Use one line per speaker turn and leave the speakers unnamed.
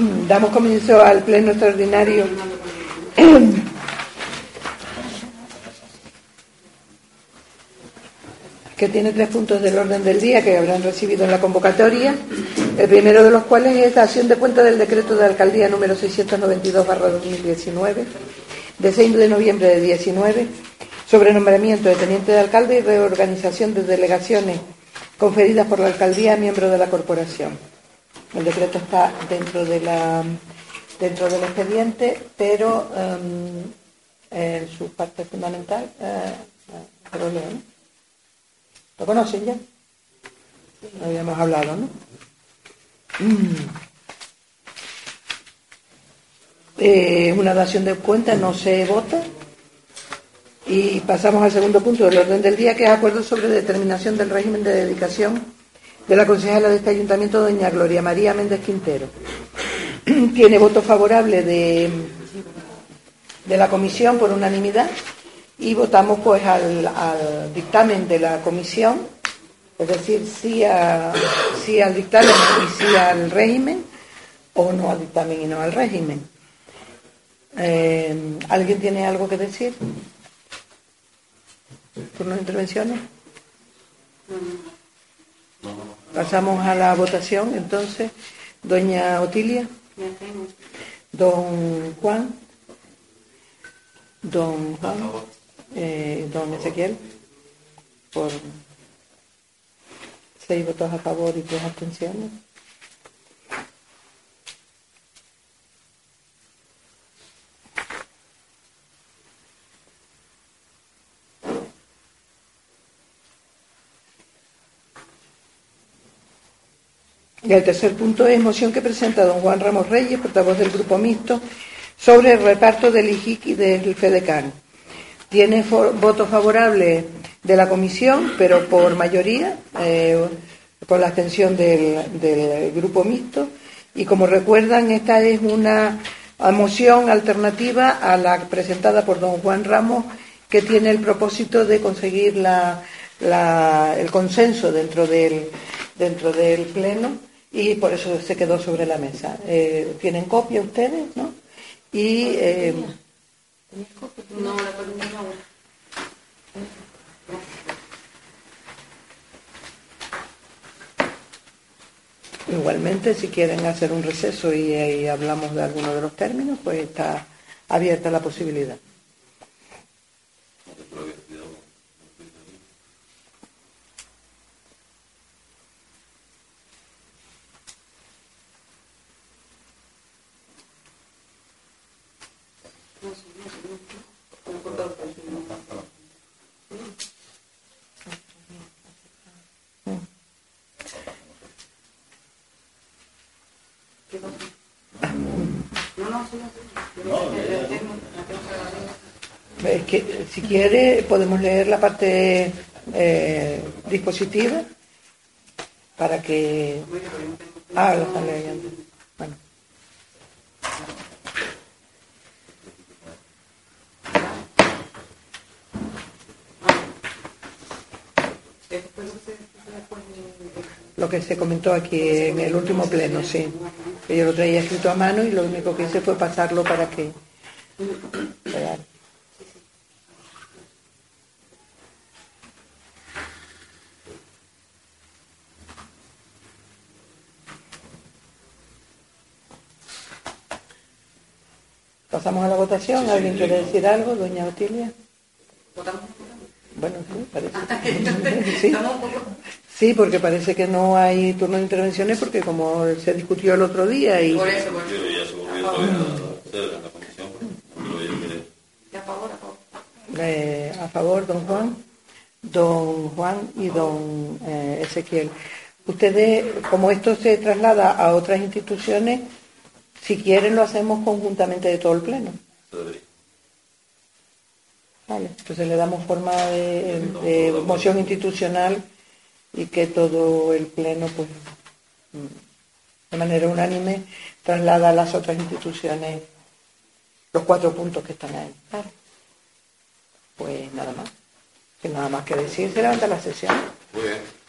Damos comienzo al pleno extraordinario que tiene tres puntos del orden del día que habrán recibido en la convocatoria, el primero de los cuales es la acción de cuenta del decreto de alcaldía número 692-2019, de 6 de noviembre de 19, sobre nombramiento de teniente de alcalde y reorganización de delegaciones conferidas por la alcaldía a miembros de la corporación. El decreto está dentro de dentro del expediente, pero en su parte fundamental, uh, lo leo, ¿no? ¿Lo conocen ya? Habíamos hablado, ¿no? Mm. Eh, una dación de cuenta no se vota. Y pasamos al segundo punto del orden del día, que es acuerdo sobre determinación del régimen de dedicación de la concejala de este ayuntamiento, doña Gloria María Méndez Quintero. Tiene voto favorable de, de la comisión por unanimidad y votamos pues al, dictamen de la comisión, es decir, sí, al dictamen y sí al régimen, o no al dictamen y no al régimen. Eh, ¿Alguien tiene algo que decir? ¿Turno de intervenciones? Pasamos a la votación, entonces. Doña Otilia. Don Juan. Don Juan eh, don Ezequiel, por seis votos a favor y tres abstenciones. Y el tercer punto es moción que presenta don Juan Ramos Reyes, portavoz del Grupo Mixto, sobre el reparto del IJIC y del FEDECAN. Tiene voto favorable de la comisión, pero por mayoría, eh, por la abstención del, grupo mixto. Y como recuerdan, esta es una moción alternativa a la presentada por don Juan Ramos, que tiene el propósito de conseguir el consenso dentro del, dentro del Pleno y por eso se quedó sobre la mesa. Eh, ¿Tienen copia ustedes? ¿no? Y. Eh, no, la Igualmente, si quieren hacer un receso y, y hablamos de alguno de los términos, pues está abierta la posibilidad. Es que si quiere podemos leer la parte eh, dispositiva para que... Ah, lo están leyendo. Bueno. Lo que se comentó aquí en el último pleno, sí. yo lo traía escrito a mano y lo único que hice fue pasarlo para que... Pasamos a la votación. ¿Alguien quiere decir algo, doña Otilia? Bueno, sí, parece. sí. porque parece que no hay turno de intervenciones porque como se discutió el otro día y... Por eso, por A favor, a favor. Eh, a favor, don Juan, don Juan y don eh, Ezequiel. Ustedes, como esto se traslada a otras instituciones, si quieren lo hacemos conjuntamente de todo el pleno. Vale, entonces le damos forma de, moción institucional y que todo el pleno, pues, de manera unánime, traslada a las otras instituciones los cuatro puntos que están ahí. Pues nada más. Sin nada más que decir, se levanta la sesión. Muy bien.